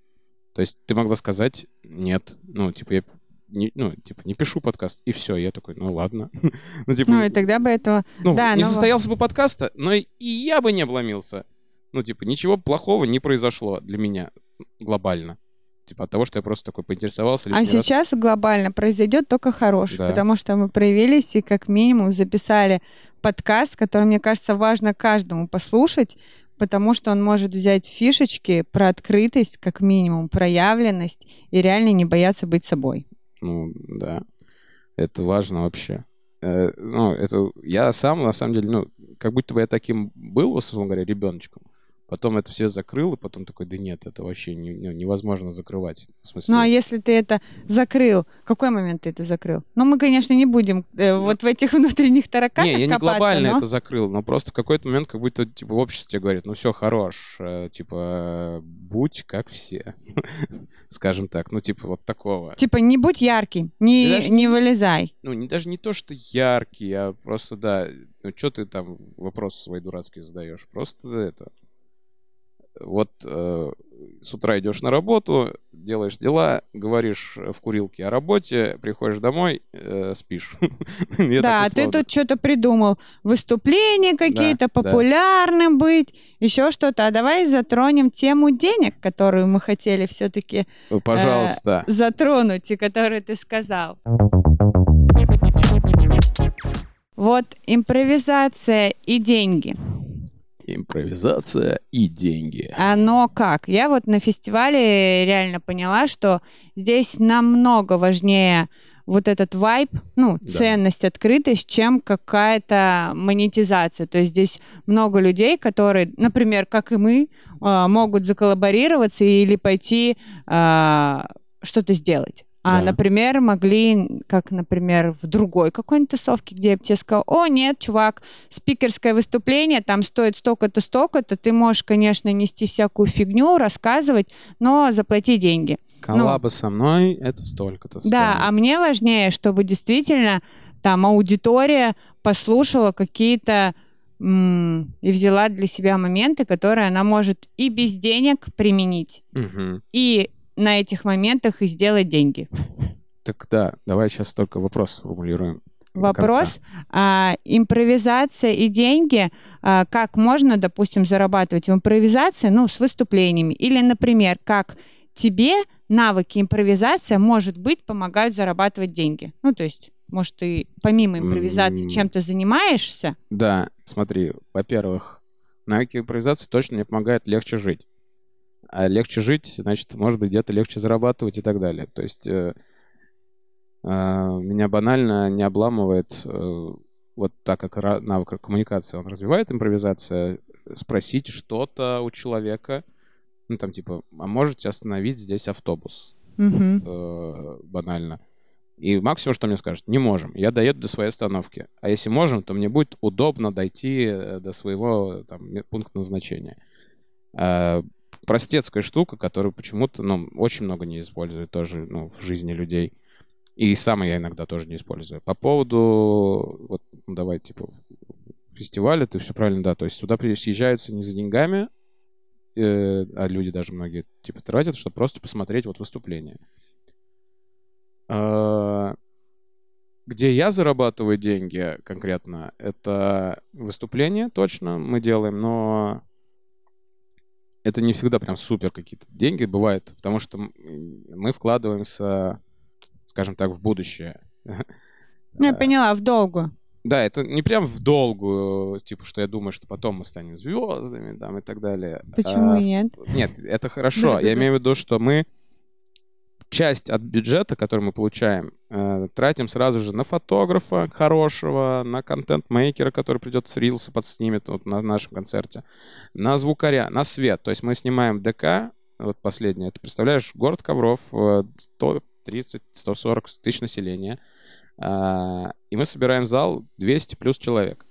Speaker 1: То есть ты могла сказать, нет, ну, типа, я не, ну, типа, не пишу подкаст, и все. Я такой, ну, ладно. (laughs) ну, типа,
Speaker 2: Ну и тогда бы этого...
Speaker 1: ну,
Speaker 2: да,
Speaker 1: не
Speaker 2: но-
Speaker 1: состоялся бы подкаста, но и я бы не обломился. Ну, типа, ничего плохого не произошло для меня глобально. Типа, от того, что я просто такой поинтересовался
Speaker 2: А
Speaker 1: раз.
Speaker 2: сейчас глобально произойдет только хорошее,
Speaker 1: Да.
Speaker 2: потому что мы проявились и как минимум записали подкаст, который, мне кажется, важно каждому послушать, потому что он может взять фишечки про открытость, как минимум, проявленность и реально не бояться быть собой.
Speaker 1: Ну, да. Это важно вообще. Э, ну, это... Я сам, на самом деле, ну, как будто бы я таким был, условно говоря, ребеночком. Потом это все закрыл, и потом такой, да нет, это вообще не- ну, невозможно закрывать. В смысле,
Speaker 2: Ну а если ты это закрыл, в какой момент ты это закрыл? Ну мы, конечно, не будем э, вот в этих (laughs) внутренних тараканах
Speaker 1: Не, я не
Speaker 2: копаться,
Speaker 1: глобально
Speaker 2: но-
Speaker 1: это закрыл, но просто в какой-то момент как будто типа общество тебе говорит, ну все, хорош, э, типа будь как все, (laughs) скажем так, ну типа вот такого.
Speaker 2: Типа не будь ярким, не,
Speaker 1: Да даже
Speaker 2: не вылезай.
Speaker 1: Ну не, даже не то, что яркий, а просто, да, ну что ты там вопросы свои дурацкие задаешь, просто это. Вот э, с утра идешь на работу, делаешь дела, говоришь в курилке о работе, приходишь домой, э, спишь. (laughs)
Speaker 2: Да, ты тут что-то придумал. Выступления какие-то, популярным быть, еще что-то. А давай затронем тему денег, которую мы хотели все-таки
Speaker 1: Пожалуйста.
Speaker 2: затронуть и которую ты сказал. Вот импровизация и деньги.
Speaker 1: Импровизация и деньги.
Speaker 2: Оно как? Я вот на фестивале реально поняла, что здесь намного важнее вот этот вайб, ну,
Speaker 1: Да.
Speaker 2: ценность, открытость, чем какая-то монетизация. То есть здесь много людей, которые, например, как и мы, а, могут заколлаборироваться или пойти а, что-то сделать. А,
Speaker 1: Да.
Speaker 2: например, могли, как, например, в другой какой-нибудь тусовке, где я бы тебе сказал, о, нет, чувак, спикерское выступление, там стоит столько-то, столько-то, ты можешь, конечно, нести всякую фигню, рассказывать, но заплати деньги.
Speaker 1: Коллаба со мной это столько-то
Speaker 2: ну. Да,
Speaker 1: стоит.
Speaker 2: а мне важнее, чтобы действительно там аудитория послушала какие-то м, и взяла для себя моменты, которые она может и без денег применить,
Speaker 1: Мгм.
Speaker 2: и на этих моментах и сделать деньги.
Speaker 1: Так да, давай сейчас только вопрос сформулируем.
Speaker 2: Вопрос, а, импровизация и деньги, а, как можно, допустим, зарабатывать в импровизации, ну, с выступлениями, или, например, как тебе навыки импровизация, может быть, помогают зарабатывать деньги. Ну, то есть, может, ты помимо импровизации чем-то занимаешься,
Speaker 1: Да, смотри, во-первых, навыки импровизации точно мне помогают легче жить. А легче жить, значит, может быть, где-то легче зарабатывать и так далее. То есть э, э, меня банально не обламывает, э, вот так как навык коммуникации он развивает импровизация, спросить что-то у человека, ну там типа, а можете остановить здесь автобус?
Speaker 2: Мгм.
Speaker 1: э, банально. И максимум, что мне скажут, не можем. Я доеду до своей остановки. А если можем, то мне будет удобно дойти э, до своего там, пункта назначения. Простецкая штука, которую почему-то ну, очень много не используют тоже ну, в жизни людей. И сам я иногда тоже не использую. По поводу, вот, ну, давай, типа, фестиваля, ты все правильно, да. То есть сюда съезжаются не за деньгами, э, а люди даже многие, типа, тратят, чтобы просто посмотреть вот выступление. А, Где я зарабатываю деньги конкретно, это выступления точно мы делаем, но это не всегда прям супер какие-то деньги бывают, потому что мы вкладываемся, скажем так, в будущее. (laughs)
Speaker 2: Ну, я поняла, в долгу.
Speaker 1: Да, это не прям в долгую, типа, что я думаю, что потом мы станем звездами там и так далее.
Speaker 2: Почему
Speaker 1: А,
Speaker 2: нет?
Speaker 1: нет, это хорошо. Я имею в виду, что мы часть от бюджета, который мы получаем, э, тратим сразу же на фотографа хорошего, на контент-мейкера, который придет с рилса, подснимет вот на нашем концерте, на звукаря, на свет. То есть мы снимаем ДК, вот последнее, ты представляешь, город Ковров, э, 130-140 тысяч населения, а, и мы собираем зал 200 плюс человек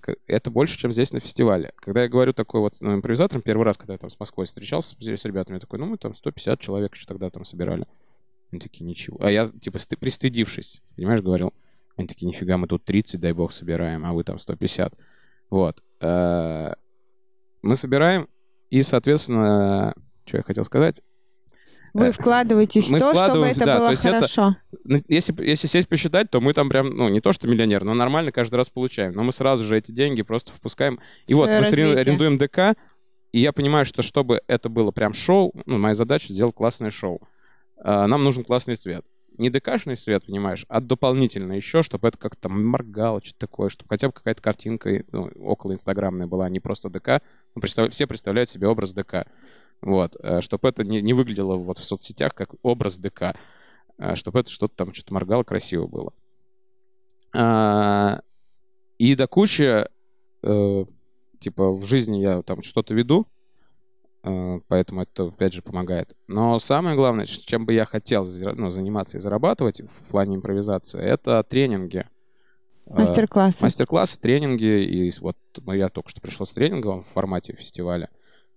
Speaker 1: К- это больше, чем здесь на фестивале. Когда я говорю такой вот ну, импровизатором, первый раз, когда я там с Москвой встречался с, ребятами, я такой, ну, мы там 150 человек еще тогда там собирали. Они такие, ничего. А я, типа, сты- пристыдившись, понимаешь, говорил, они такие, нифига, мы тут 30, дай бог, собираем, а вы там 150. Вот. Э, Мы собираем, и, соответственно, что я хотел сказать,
Speaker 2: Вы
Speaker 1: Э,
Speaker 2: вкладываетесь в
Speaker 1: мы
Speaker 2: то, чтобы это
Speaker 1: да, то
Speaker 2: было
Speaker 1: это-
Speaker 2: хорошо.
Speaker 1: ну, если, если сесть посчитать, то мы там прям, ну, не то что миллионер, но нормально каждый раз получаем. Но мы сразу же эти деньги просто впускаем. И вот
Speaker 2: Своё
Speaker 1: мы сре-
Speaker 2: развитие.
Speaker 1: арендуем ДК, и я понимаю, что чтобы это было прям шоу, ну, моя задача сделать классное шоу. А, Нам нужен классный свет. Не ДКшный свет, понимаешь, а дополнительно еще, чтобы это как-то моргало, что-то такое, чтобы хотя бы какая-то картинка ну, около инстаграмная была, а не просто ДК. Ну, представ- Все представляют себе образ ДК. Вот. Чтобы это не, не выглядело вот в соцсетях как образ ДК чтобы это что-то там что-то моргало, красиво было. А, И до кучи, э, типа, в жизни я там что-то веду, э, поэтому это, опять же, помогает. Но самое главное, чем бы я хотел ну, заниматься и зарабатывать в плане импровизации, это тренинги. Э,
Speaker 2: Мастер-классы.
Speaker 1: Мастер-классы, тренинги, и вот ну, я только что пришел с тренингом в формате фестиваля.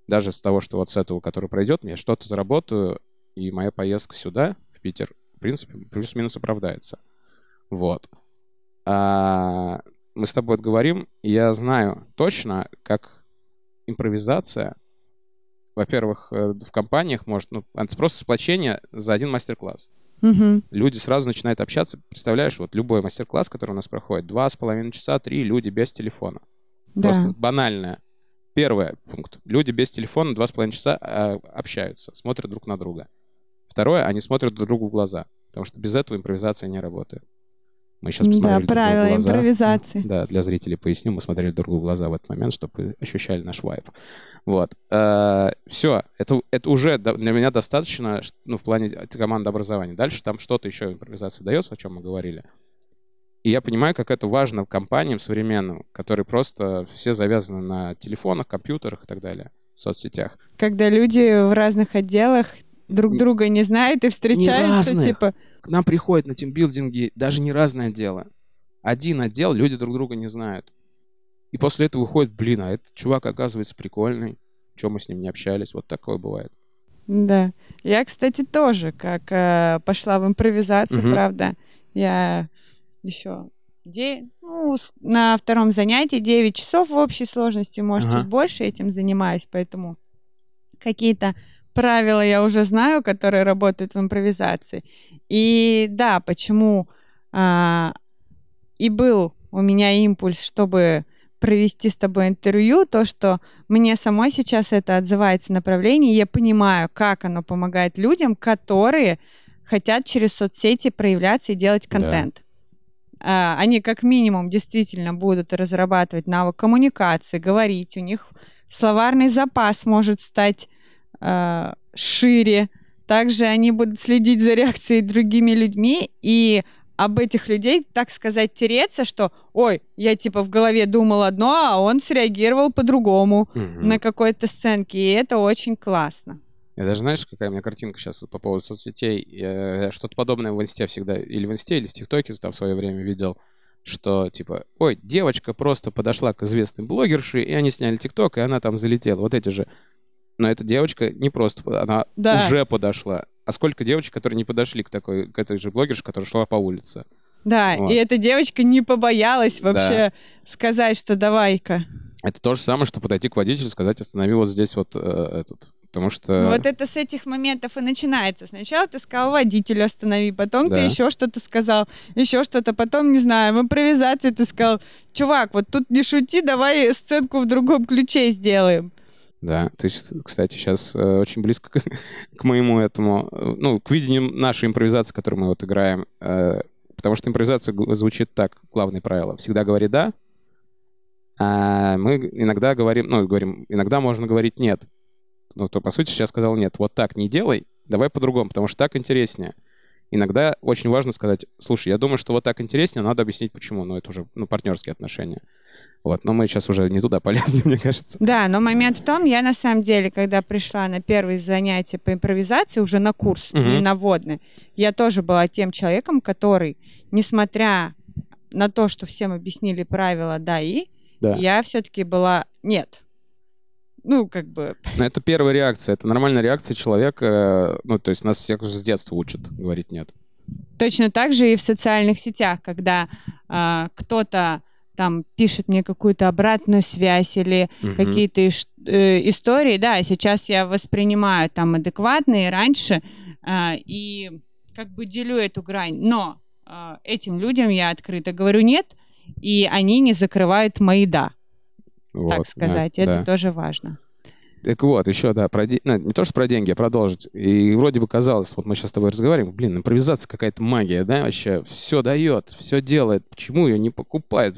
Speaker 1: Даже с того, что вот с этого, который пройдет, я что-то заработаю, и моя поездка сюда, в Питер, в принципе, плюс-минус оправдается. Вот. А, мы с тобой говорим, и я знаю точно, как импровизация, во-первых, э, в компаниях может, ну, это просто сплочение за один мастер-класс
Speaker 2: Мгм.
Speaker 1: люди сразу начинают общаться. Представляешь, вот любой мастер-класс, который у нас проходит, два с половиной часа, три люди без телефона.
Speaker 2: Да.
Speaker 1: Просто банальное. Первый пункт. Люди без телефона два с половиной часа а, общаются, смотрят друг на друга. Второе, они смотрят друг другу в глаза. Потому что без этого импровизация не работает. Мы сейчас
Speaker 2: Да,
Speaker 1: посмотрели друг другу в
Speaker 2: правила
Speaker 1: глаза.
Speaker 2: импровизации.
Speaker 1: Да, для зрителей поясню, мы смотрели друг другу в глаза в этот момент, чтобы ощущали наш вайб. Вот. Все, это, это уже для меня достаточно, ну, в плане командообразования. Дальше там что-то еще импровизация дается, о чем мы говорили. И я понимаю, как это важно компаниям современным, которые просто все завязаны на телефонах, компьютерах и так далее, соцсетях.
Speaker 2: Когда люди в разных отделах друг
Speaker 1: Не-
Speaker 2: друга не знают и встречаются,
Speaker 1: разных.
Speaker 2: типа,
Speaker 1: К нам приходят на тимбилдинги даже не разные отделы. Один отдел, люди друг друга не знают. И после этого выходит, блин, а этот чувак оказывается прикольный. Чем мы с ним не общались? Вот такое бывает.
Speaker 2: Да. Я, кстати, тоже, как э, пошла в импровизацию,
Speaker 1: Мгм.
Speaker 2: правда. Я еще де- ну, с- на втором занятии 9 часов в общей сложности, может,
Speaker 1: Ага.
Speaker 2: чуть больше этим занимаюсь, поэтому какие-то правила я уже знаю, которые работают в импровизации. И да, почему а, и был у меня импульс, чтобы провести с тобой интервью, то, что мне самой сейчас это отзывается направление, я понимаю, как оно помогает людям, которые хотят через соцсети проявляться и делать
Speaker 1: Да.
Speaker 2: контент. А, Они как минимум действительно будут разрабатывать навык коммуникации, говорить, у них словарный запас может стать а, шире. Также они будут следить за реакцией другими людьми и об этих людей, так сказать, тереться, что, ой, я типа в голове думал одно, а он среагировал по-другому на какой-то сценке, и это очень классно.
Speaker 1: Я даже, знаешь, какая у меня картинка сейчас вот по поводу соцсетей? Я что-то подобное в инсте всегда, или в инсте, или в ТикТоке там в свое время видел, что типа, ой, девочка просто подошла к известной блогерше, и они сняли ТикТок, и она там залетела. Вот эти же. Но эта девочка не просто, она
Speaker 2: Да.
Speaker 1: уже подошла. А сколько девочек, которые не подошли к такой, к этой же блогерше, которая шла по улице?
Speaker 2: Да,
Speaker 1: Вот.
Speaker 2: и эта девочка не побоялась вообще сказать, что давай-ка.
Speaker 1: Это то же самое, что подойти к водителю и сказать, останови вот здесь вот э, этот. Потому что...
Speaker 2: Вот это с этих моментов и начинается. Сначала ты сказал водителю останови, потом
Speaker 1: Да.
Speaker 2: ты еще что-то сказал, еще что-то, потом, не знаю, в импровизации ты сказал, чувак, вот тут не шути, давай сценку в другом ключе сделаем.
Speaker 1: Да, ты, кстати, сейчас очень близко к, (laughs) к моему этому, э, ну, к видению нашей импровизации, которую мы вот играем. Э, потому что импровизация звучит так, главное правило. Всегда говори «да», а мы иногда говорим, ну, говорим, иногда можно говорить «нет». Ну, то, по сути, сейчас сказал «нет». Вот так не делай, давай по-другому, потому что так интереснее. Иногда очень важно сказать, слушай, я думаю, что вот так интереснее, надо объяснить, почему. Но это уже, ну, партнерские отношения. Вот, но мы сейчас уже не туда (laughs) полезли, мне кажется.
Speaker 2: Да, но момент в том, я на самом деле, когда пришла на первые занятия по импровизации, уже на курс,
Speaker 1: Мгм.
Speaker 2: не на вводный, я тоже была тем человеком, который, несмотря на то, что всем объяснили правила «да» и,
Speaker 1: Да.
Speaker 2: я все-таки была «нет». Ну, как бы,
Speaker 1: Но это первая реакция, это нормальная реакция человека. э, Ну, то есть нас всех уже с детства учат говорить нет.
Speaker 2: Точно так же и в социальных сетях, когда а, кто-то там пишет мне какую-то обратную связь или
Speaker 1: Мгм.
Speaker 2: какие-то иш- э, истории, да, сейчас я воспринимаю там адекватные раньше а, и как бы делю эту грань, но а, этим людям я открыто говорю нет, и они не закрывают мои да,
Speaker 1: Вот,
Speaker 2: так
Speaker 1: да,
Speaker 2: сказать, это
Speaker 1: да.
Speaker 2: тоже важно.
Speaker 1: Так вот, еще, да, про де- ну, не то, что про деньги, а продолжить. И вроде бы казалось, вот мы сейчас с тобой разговариваем, блин, импровизация какая-то магия, да, вообще все дает, все делает. Почему ее не покупают?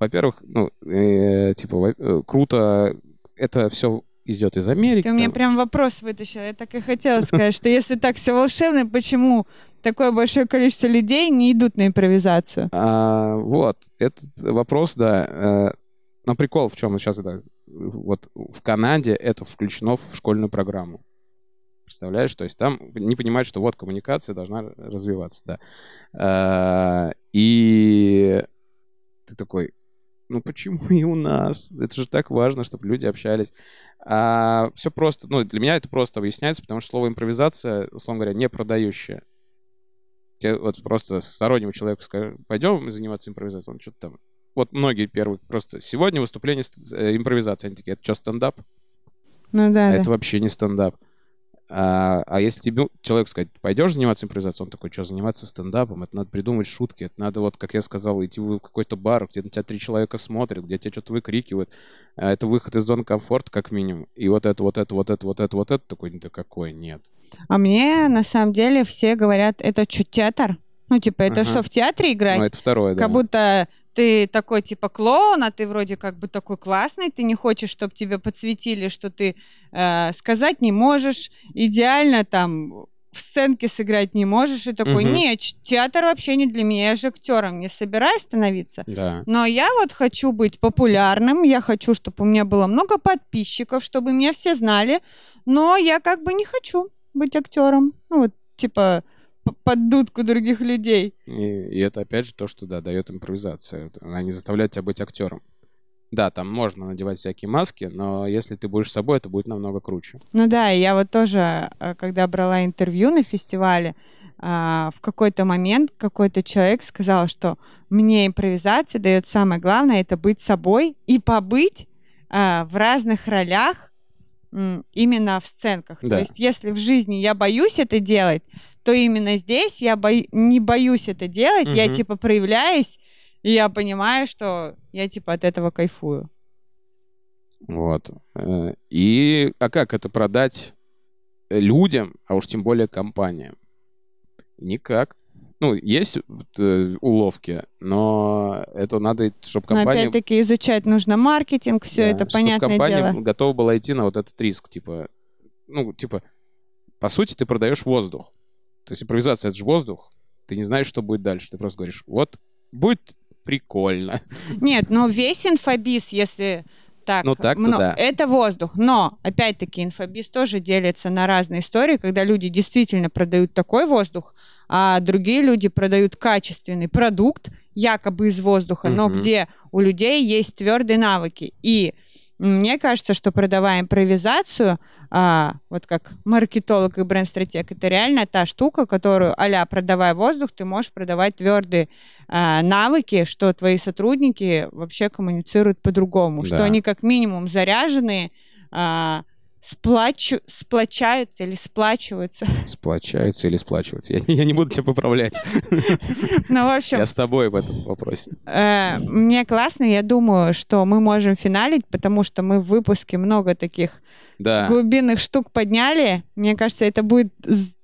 Speaker 1: Во-первых, ну, э, типа, э, круто, это все идет из Америки.
Speaker 2: Ты у меня
Speaker 1: там.
Speaker 2: прям вопрос вытащил. Я так и хотела сказать, что если так все волшебно, почему такое большое количество людей не идут на импровизацию?
Speaker 1: А, вот, этот вопрос, да. Но прикол в чем сейчас, да, вот в Канаде это включено в школьную программу. Представляешь? То есть там не понимают, что вот коммуникация должна развиваться, да. А, и ты такой, ну почему и у нас? Это же так важно, чтобы люди общались. А, все просто, ну для меня это просто выясняется, потому что слово импровизация, условно говоря, не продающее. Тебе вот просто стороннему человеку скажу, пойдем заниматься импровизацией, он что-то там... Вот многие первые просто сегодня выступление э, импровизации, они такие, это что, стендап?
Speaker 2: Ну да,
Speaker 1: а
Speaker 2: да.
Speaker 1: это вообще не стендап. А, а если тебе человек сказать, пойдешь заниматься импровизацией, он такой, что, заниматься стендапом? Это надо придумать шутки, это надо, вот, как я сказал, идти в какой-то бар, где на тебя три человека смотрят, где тебя что-то выкрикивают. А это выход из зоны комфорта, как минимум. И вот это, вот это, вот это, вот это, вот это, такой, да какой, нет.
Speaker 2: А мне, на самом деле, все говорят, это что, театр? Ну, типа, это
Speaker 1: Ага.
Speaker 2: что, в театре играть?
Speaker 1: Ну, это второе, да.
Speaker 2: Как будто ты такой, типа, клоун, а ты вроде как бы такой классный, ты не хочешь, чтобы тебе подсветили, что ты э, сказать не можешь, идеально там в сценке сыграть не можешь, и такой,
Speaker 1: Мгм.
Speaker 2: нет, театр вообще не для меня, я же актером не собираюсь становиться.
Speaker 1: Да.
Speaker 2: Но я вот хочу быть популярным, я хочу, чтобы у меня было много подписчиков, чтобы меня все знали, но я как бы не хочу быть актером. Ну вот, типа, под дудку других людей.
Speaker 1: И, и это опять же то, что да, дает импровизация. Она не заставляет тебя быть актером. Да, там можно надевать всякие маски, но если ты будешь собой, это будет намного круче.
Speaker 2: Ну да, я вот тоже, э, когда брала интервью на фестивале, а, в какой-то момент какой-то человек сказал, что мне импровизация дает самое главное, это быть собой и побыть а, в разных ролях именно в сценках.
Speaker 1: Да.
Speaker 2: То есть если в жизни я боюсь это делать, то именно здесь я бою- не боюсь это делать, я
Speaker 1: Мгм.
Speaker 2: типа проявляюсь, и я понимаю, что я типа от этого кайфую.
Speaker 1: Вот. Э, И, а как это продать людям, а уж тем более компаниям? Никак. Ну, есть э, уловки, но это надо, чтобы
Speaker 2: Но
Speaker 1: компания...
Speaker 2: опять-таки изучать нужно маркетинг, все
Speaker 1: Да,
Speaker 2: это понятное
Speaker 1: компания
Speaker 2: дело.
Speaker 1: готова была идти на вот этот риск, типа, ну, типа, по сути, ты продаешь воздух. То есть импровизация — это же воздух. Ты не знаешь, что будет дальше. Ты просто говоришь, вот, будет прикольно.
Speaker 2: Нет, ну весь инфобиз, если так,
Speaker 1: Ну, так-то
Speaker 2: мно-
Speaker 1: да.
Speaker 2: это воздух. Но, опять-таки, инфобиз тоже делится на разные истории, когда люди действительно продают такой воздух, а другие люди продают качественный продукт, якобы из воздуха, но
Speaker 1: Мгм.
Speaker 2: где у людей есть твердые навыки. И мне кажется, что продавая импровизацию, а, вот как маркетолог и бренд-стратег, это реально та штука, которую, а продавая воздух, ты можешь продавать твердые а, навыки, что твои сотрудники вообще коммуницируют по-другому, что
Speaker 1: Да.
Speaker 2: они как минимум заряженные, а, сплачу- сплочаются или сплачиваются.
Speaker 1: Сплочаются или сплачиваются. Я, я не буду тебя поправлять. (laughs)
Speaker 2: Ну, в общем,
Speaker 1: Я с тобой в этом вопросе.
Speaker 2: Э, Мне классно, я думаю, что мы можем финалить, потому что мы в выпуске много таких
Speaker 1: Да.
Speaker 2: глубинных штук подняли. Мне кажется, это будет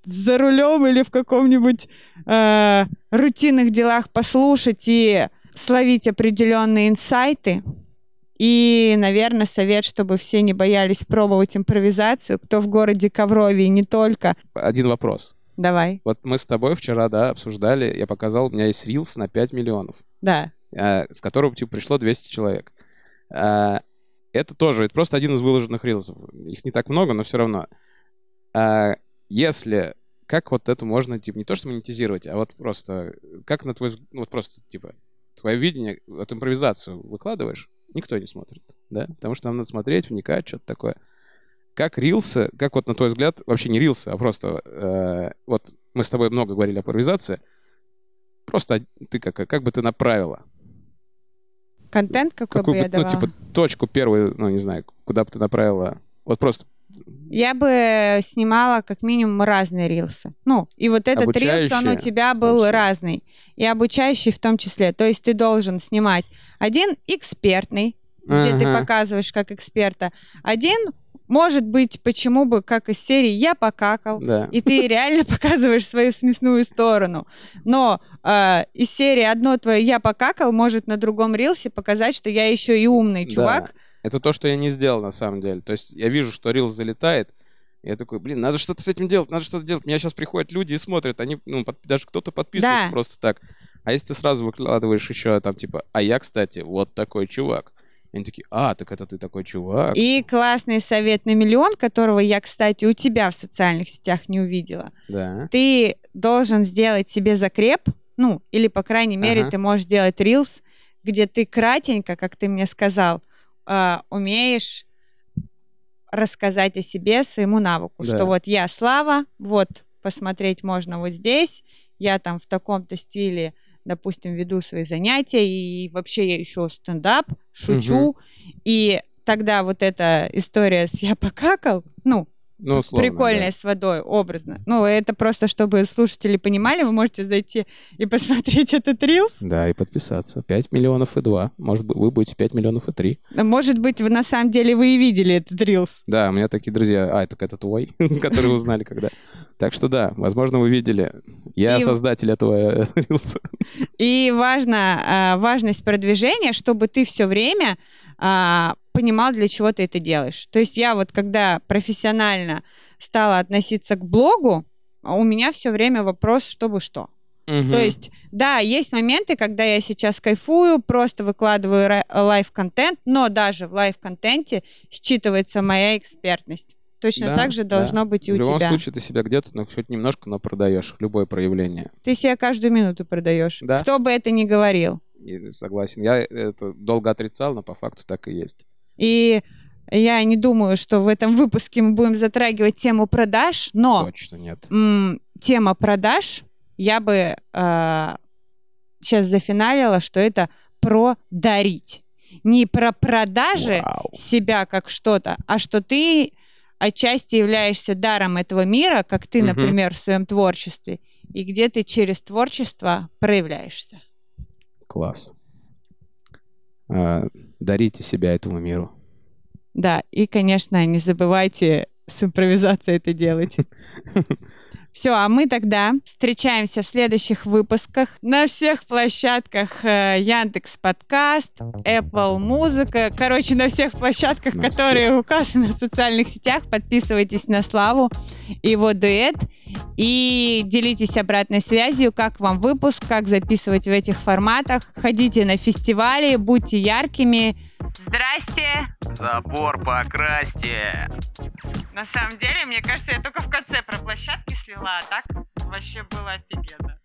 Speaker 2: за рулем или в каком-нибудь э, рутинных делах послушать и словить определенные инсайты. И, наверное, совет, чтобы все не боялись пробовать импровизацию, кто в городе Коврове и не только.
Speaker 1: Один вопрос.
Speaker 2: Давай.
Speaker 1: Вот мы с тобой вчера, да, обсуждали, я показал, у меня есть рилс на 5 миллионов.
Speaker 2: Да.
Speaker 1: а, с которого типа пришло 200 человек. А, Это тоже, это просто один из выложенных рилсов. Их не так много, но все равно. А, Если, как вот это можно, типа, не то что монетизировать, а вот просто, как на твой, ну, вот просто, типа, твое видение, вот импровизацию выкладываешь, никто не смотрит, да? Потому что нам надо смотреть, вникать, что-то такое. Как рилсы, как вот на твой взгляд, вообще не рилсы, а просто, э, вот мы с тобой много говорили о импровизации, просто ты как, как бы ты направила
Speaker 2: Контент какой
Speaker 1: какую
Speaker 2: бы я
Speaker 1: бы, ну,
Speaker 2: давала?
Speaker 1: типа, точку первую, ну, не знаю, куда бы ты направила. Вот просто
Speaker 2: Я бы снимала как минимум разные рилсы. Ну, и вот этот рилс, он у тебя был
Speaker 1: числе.
Speaker 2: разный. И обучающий в том числе. То есть ты должен снимать один экспертный, где ты
Speaker 1: Ага.
Speaker 2: показываешь как эксперта. Один, может быть, почему бы, как из серии «Я покакал»,
Speaker 1: Да.
Speaker 2: и ты реально (laughs) показываешь свою смесную сторону. Но э, из серии одно твое «я покакал» может на другом рилсе показать, что я еще и умный
Speaker 1: Да. Это то, что я не сделал на самом деле. То есть я вижу, что рилс залетает, я такой, блин, надо что-то с этим делать, надо что-то делать. Меня сейчас приходят люди и смотрят, они, ну, под- даже кто-то подписывается
Speaker 2: Да.
Speaker 1: просто так. А если ты сразу выкладываешь еще там, типа, а я, кстати, вот такой чувак. И они такие, а, так это ты такой чувак.
Speaker 2: И классный совет на миллион, которого я, кстати, у тебя в социальных сетях не увидела.
Speaker 1: Да.
Speaker 2: Ты должен сделать себе закреп, ну, или, по крайней мере,
Speaker 1: Ага.
Speaker 2: ты можешь сделать рилс, где ты кратенько, как ты мне сказал, а, умеешь рассказать о себе своему навыку,
Speaker 1: Да.
Speaker 2: что вот я Слава, вот посмотреть можно вот здесь, я там в таком-то стиле, допустим, веду свои занятия, и вообще я еще стендап, шучу, и тогда вот эта история с «я покакал», ну,
Speaker 1: Ну, условно,
Speaker 2: прикольная с водой, образно. Ну, это просто, чтобы слушатели понимали, вы можете зайти и посмотреть этот рилс.
Speaker 1: Да. да, и подписаться. 5 миллионов и 2. Может быть, вы будете 5 миллионов и 3.
Speaker 2: Может быть, вы на самом деле вы и видели этот рилс.
Speaker 1: Да, у меня такие друзья. А, это это твой, (laughs) которые узнали когда. Так что да, возможно, вы видели. Я
Speaker 2: И-
Speaker 1: создатель этого э, (laughs) рилса.
Speaker 2: И важно, а, важность продвижения, чтобы ты все время а, понимал, для чего ты это делаешь. То есть я вот, когда профессионально стала относиться к блогу, а у меня все время вопрос, чтобы что. То есть, да, есть моменты, когда я сейчас кайфую, просто выкладываю live-контент, но даже в live-контенте считывается моя экспертность. Точно
Speaker 1: Да,
Speaker 2: так же
Speaker 1: да.
Speaker 2: должно быть и
Speaker 1: В
Speaker 2: у
Speaker 1: любом
Speaker 2: тебя.
Speaker 1: случае ты себя где-то, ну, хоть немножко, но продаешь. Любое проявление.
Speaker 2: Ты себя каждую минуту продаешь.
Speaker 1: Да.
Speaker 2: Кто бы это ни говорил.
Speaker 1: И согласен. Я это долго отрицал, но по факту так и есть.
Speaker 2: И я не думаю, что в этом выпуске мы будем затрагивать тему продаж, но
Speaker 1: Точно нет.
Speaker 2: м, тема продаж я бы сейчас зафиналила, что это про дарить. Не про продажи
Speaker 1: Вау.
Speaker 2: себя как что-то, а что ты отчасти являешься даром этого мира, как ты,
Speaker 1: Мгм.
Speaker 2: например, в своем творчестве, и где ты через творчество проявляешься.
Speaker 1: Класс. А, дарите себя этому миру.
Speaker 2: Да, и, конечно, не забывайте с импровизацией это делать. (laughs) Все, а мы тогда встречаемся в следующих выпусках на всех площадках Яндекс Подкаст, Apple Музыка, короче, на всех площадках,
Speaker 1: На
Speaker 2: которые указаны в социальных сетях. Подписывайтесь на Славу и его дуэт и делитесь обратной связью, как вам выпуск, как записывать в этих форматах. Ходите на фестивали, будьте яркими.
Speaker 3: Здрасте.
Speaker 4: Забор покрасьте.
Speaker 3: На самом деле, мне кажется, я только в конце про площадки слила, смогла, а так вообще было офигенно.